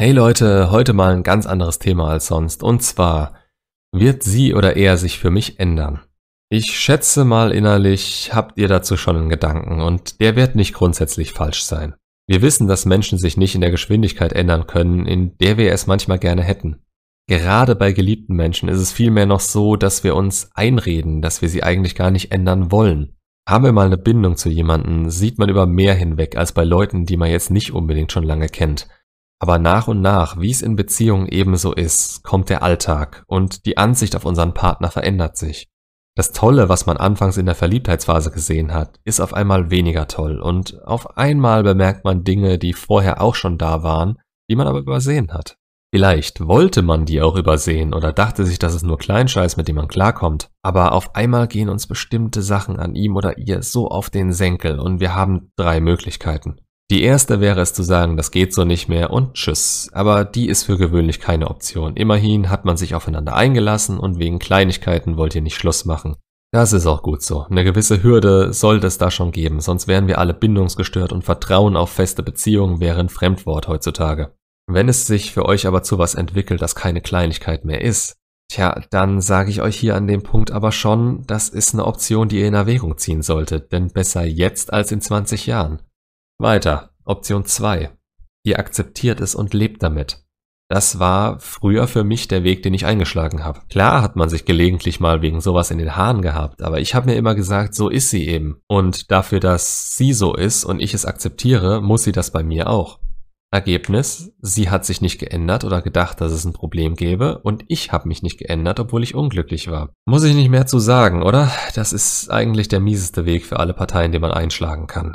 Hey Leute, heute mal ein ganz anderes Thema als sonst. Und zwar, wird sie oder er sich für mich ändern? Ich schätze mal innerlich, habt ihr dazu schon einen Gedanken und der wird nicht grundsätzlich falsch sein. Wir wissen, dass Menschen sich nicht in der Geschwindigkeit ändern können, in der wir es manchmal gerne hätten. Gerade bei geliebten Menschen ist es vielmehr noch so, dass wir uns einreden, dass wir sie eigentlich gar nicht ändern wollen. Haben wir mal eine Bindung zu jemanden, sieht man über mehr hinweg als bei Leuten, die man jetzt nicht unbedingt schon lange kennt. Aber nach und nach, wie es in Beziehungen ebenso ist, kommt der Alltag und die Ansicht auf unseren Partner verändert sich. Das Tolle, was man anfangs in der Verliebtheitsphase gesehen hat, ist auf einmal weniger toll und auf einmal bemerkt man Dinge, die vorher auch schon da waren, die man aber übersehen hat. Vielleicht wollte man die auch übersehen oder dachte sich, dass es nur Kleinscheiß, mit dem man klarkommt, aber auf einmal gehen uns bestimmte Sachen an ihm oder ihr so auf den Senkel und wir haben drei Möglichkeiten. Die erste wäre es zu sagen, das geht so nicht mehr und tschüss. Aber die ist für gewöhnlich keine Option. Immerhin hat man sich aufeinander eingelassen und wegen Kleinigkeiten wollt ihr nicht Schluss machen. Das ist auch gut so. Eine gewisse Hürde sollte es da schon geben, sonst wären wir alle bindungsgestört und Vertrauen auf feste Beziehungen wäre ein Fremdwort heutzutage. Wenn es sich für euch aber zu was entwickelt, das keine Kleinigkeit mehr ist, tja, dann sage ich euch hier an dem Punkt aber schon, das ist eine Option, die ihr in Erwägung ziehen solltet, denn besser jetzt als in 20 Jahren. Weiter. Option 2. Ihr akzeptiert es und lebt damit. Das war früher für mich der Weg, den ich eingeschlagen habe. Klar hat man sich gelegentlich mal wegen sowas in den Haaren gehabt, aber ich habe mir immer gesagt, so ist sie eben. Und dafür, dass sie so ist und ich es akzeptiere, muss sie das bei mir auch. Ergebnis, sie hat sich nicht geändert oder gedacht, dass es ein Problem gäbe und ich habe mich nicht geändert, obwohl ich unglücklich war. Muss ich nicht mehr zu sagen, oder? Das ist eigentlich der mieseste Weg für alle Parteien, den man einschlagen kann.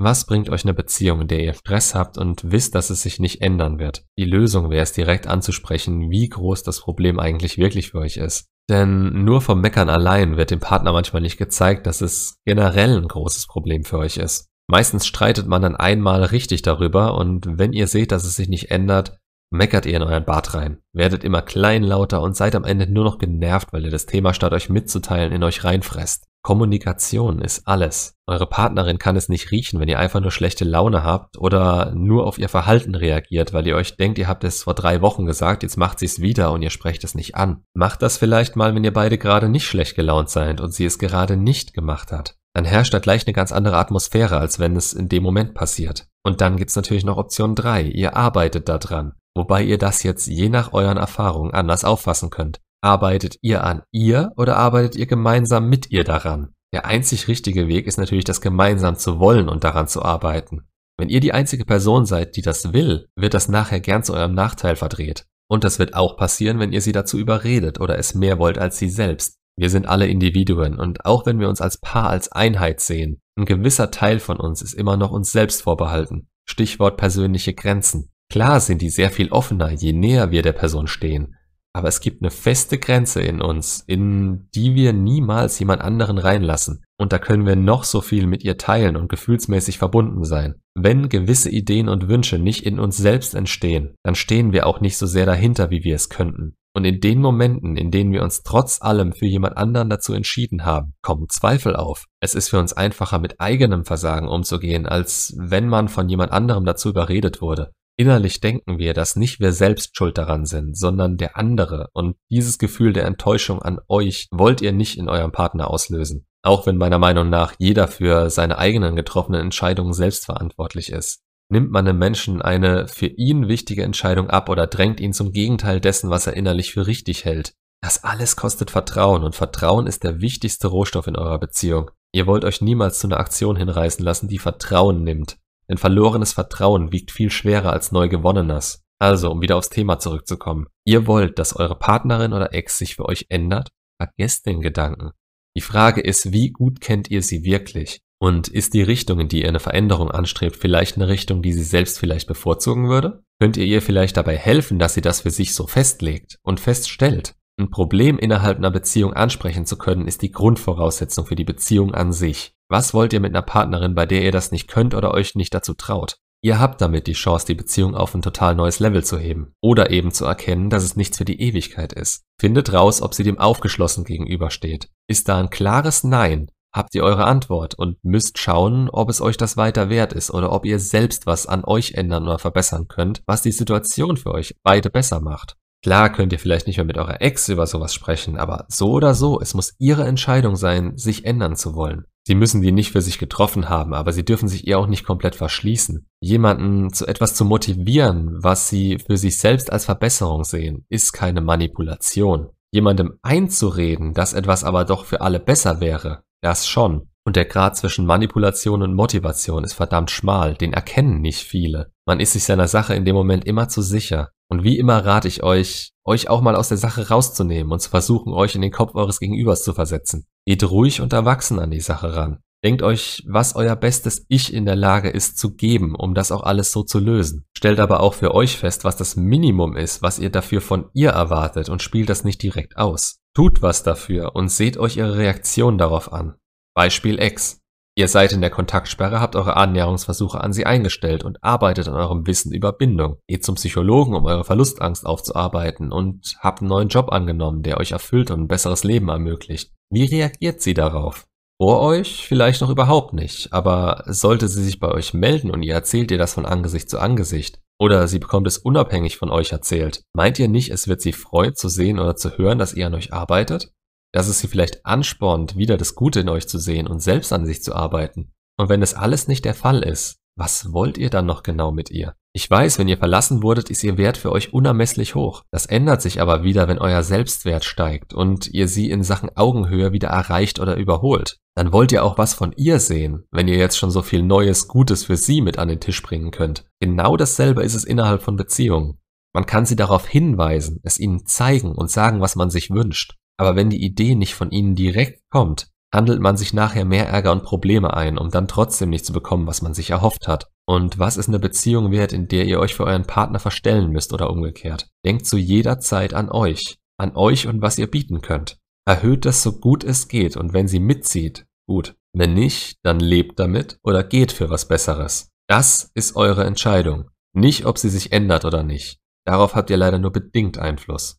Was bringt euch eine Beziehung, in der ihr Stress habt und wisst, dass es sich nicht ändern wird? Die Lösung wäre es direkt anzusprechen, wie groß das Problem eigentlich wirklich für euch ist. Denn nur vom Meckern allein wird dem Partner manchmal nicht gezeigt, dass es generell ein großes Problem für euch ist. Meistens streitet man dann einmal richtig darüber und wenn ihr seht, dass es sich nicht ändert, meckert ihr in euren Bart rein, werdet immer kleinlauter und seid am Ende nur noch genervt, weil ihr das Thema statt euch mitzuteilen in euch reinfresst. Kommunikation ist alles. Eure Partnerin kann es nicht riechen, wenn ihr einfach nur schlechte Laune habt oder nur auf ihr Verhalten reagiert, weil ihr euch denkt, ihr habt es vor drei Wochen gesagt, jetzt macht sie es wieder und ihr sprecht es nicht an. Macht das vielleicht mal, wenn ihr beide gerade nicht schlecht gelaunt seid und sie es gerade nicht gemacht hat. Dann herrscht da gleich eine ganz andere Atmosphäre, als wenn es in dem Moment passiert. Und dann gibt's natürlich noch Option 3. Ihr arbeitet daran. Wobei ihr das jetzt je nach euren Erfahrungen anders auffassen könnt. Arbeitet ihr an ihr oder arbeitet ihr gemeinsam mit ihr daran? Der einzig richtige Weg ist natürlich, das gemeinsam zu wollen und daran zu arbeiten. Wenn ihr die einzige Person seid, die das will, wird das nachher gern zu eurem Nachteil verdreht. Und das wird auch passieren, wenn ihr sie dazu überredet oder es mehr wollt als sie selbst. Wir sind alle Individuen und auch wenn wir uns als Paar als Einheit sehen, ein gewisser Teil von uns ist immer noch uns selbst vorbehalten. Stichwort persönliche Grenzen. Klar sind die sehr viel offener, je näher wir der Person stehen. Aber es gibt eine feste Grenze in uns, in die wir niemals jemand anderen reinlassen. Und da können wir noch so viel mit ihr teilen und gefühlsmäßig verbunden sein. Wenn gewisse Ideen und Wünsche nicht in uns selbst entstehen, dann stehen wir auch nicht so sehr dahinter, wie wir es könnten. Und in den Momenten, in denen wir uns trotz allem für jemand anderen dazu entschieden haben, kommen Zweifel auf. Es ist für uns einfacher, mit eigenem Versagen umzugehen, als wenn man von jemand anderem dazu überredet wurde. Innerlich denken wir, dass nicht wir selbst schuld daran sind, sondern der andere, und dieses Gefühl der Enttäuschung an euch wollt ihr nicht in eurem Partner auslösen. Auch wenn meiner Meinung nach jeder für seine eigenen getroffenen Entscheidungen selbst verantwortlich ist. Nimmt man einem Menschen eine für ihn wichtige Entscheidung ab oder drängt ihn zum Gegenteil dessen, was er innerlich für richtig hält. Das alles kostet Vertrauen und Vertrauen ist der wichtigste Rohstoff in eurer Beziehung. Ihr wollt euch niemals zu einer Aktion hinreißen lassen, die Vertrauen nimmt. Denn verlorenes Vertrauen wiegt viel schwerer als neu gewonnenes. Also, um wieder aufs Thema zurückzukommen. Ihr wollt, dass eure Partnerin oder Ex sich für euch ändert? Vergesst den Gedanken. Die Frage ist, wie gut kennt ihr sie wirklich? Und ist die Richtung, in die ihr eine Veränderung anstrebt, vielleicht eine Richtung, die sie selbst vielleicht bevorzugen würde? Könnt ihr ihr vielleicht dabei helfen, dass sie das für sich so festlegt und feststellt? Ein Problem innerhalb einer Beziehung ansprechen zu können, ist die Grundvoraussetzung für die Beziehung an sich. Was wollt ihr mit einer Partnerin, bei der ihr das nicht könnt oder euch nicht dazu traut? Ihr habt damit die Chance, die Beziehung auf ein total neues Level zu heben. Oder eben zu erkennen, dass es nichts für die Ewigkeit ist. Findet raus, ob sie dem aufgeschlossen gegenübersteht. Ist da ein klares Nein, habt ihr eure Antwort und müsst schauen, ob es euch das weiter wert ist oder ob ihr selbst was an euch ändern oder verbessern könnt, was die Situation für euch beide besser macht. Klar könnt ihr vielleicht nicht mehr mit eurer Ex über sowas sprechen, aber so oder so, es muss ihre Entscheidung sein, sich ändern zu wollen. Sie müssen die nicht für sich getroffen haben, aber sie dürfen sich ihr auch nicht komplett verschließen. Jemanden zu etwas zu motivieren, was sie für sich selbst als Verbesserung sehen, ist keine Manipulation. Jemandem einzureden, dass etwas aber doch für alle besser wäre, das schon. Und der Grad zwischen Manipulation und Motivation ist verdammt schmal, den erkennen nicht viele. Man ist sich seiner Sache in dem Moment immer zu sicher. Und wie immer rate ich euch, euch auch mal aus der Sache rauszunehmen und zu versuchen, euch in den Kopf eures Gegenübers zu versetzen. Geht ruhig und erwachsen an die Sache ran. Denkt euch, was euer bestes Ich in der Lage ist zu geben, um das auch alles so zu lösen. Stellt aber auch für euch fest, was das Minimum ist, was ihr dafür von ihr erwartet und spielt das nicht direkt aus. Tut was dafür und seht euch ihre Reaktion darauf an. Beispiel X. Ihr seid in der Kontaktsperre, habt eure Annäherungsversuche an sie eingestellt und arbeitet an eurem Wissen über Bindung. Geht zum Psychologen, um eure Verlustangst aufzuarbeiten und habt einen neuen Job angenommen, der euch erfüllt und ein besseres Leben ermöglicht. Wie reagiert sie darauf? Vor euch vielleicht noch überhaupt nicht, aber sollte sie sich bei euch melden und ihr erzählt ihr das von Angesicht zu Angesicht, oder sie bekommt es unabhängig von euch erzählt, meint ihr nicht, es wird sie freuen zu sehen oder zu hören, dass ihr an euch arbeitet? Dass es sie vielleicht anspornt, wieder das Gute in euch zu sehen und selbst an sich zu arbeiten. Und wenn es alles nicht der Fall ist, was wollt ihr dann noch genau mit ihr? Ich weiß, wenn ihr verlassen wurdet, ist ihr Wert für euch unermesslich hoch. Das ändert sich aber wieder, wenn euer Selbstwert steigt und ihr sie in Sachen Augenhöhe wieder erreicht oder überholt. Dann wollt ihr auch was von ihr sehen, wenn ihr jetzt schon so viel Neues, Gutes für sie mit an den Tisch bringen könnt. Genau dasselbe ist es innerhalb von Beziehungen. Man kann sie darauf hinweisen, es ihnen zeigen und sagen, was man sich wünscht. Aber wenn die Idee nicht von ihnen direkt kommt, handelt man sich nachher mehr Ärger und Probleme ein, um dann trotzdem nicht zu bekommen, was man sich erhofft hat. Und was ist eine Beziehung wert, in der ihr euch für euren Partner verstellen müsst oder umgekehrt? Denkt zu jeder Zeit an euch, an euch und was ihr bieten könnt. Erhöht das so gut es geht und wenn sie mitzieht, gut. Wenn nicht, dann lebt damit oder geht für was Besseres. Das ist eure Entscheidung. Nicht, ob sie sich ändert oder nicht. Darauf habt ihr leider nur bedingt Einfluss.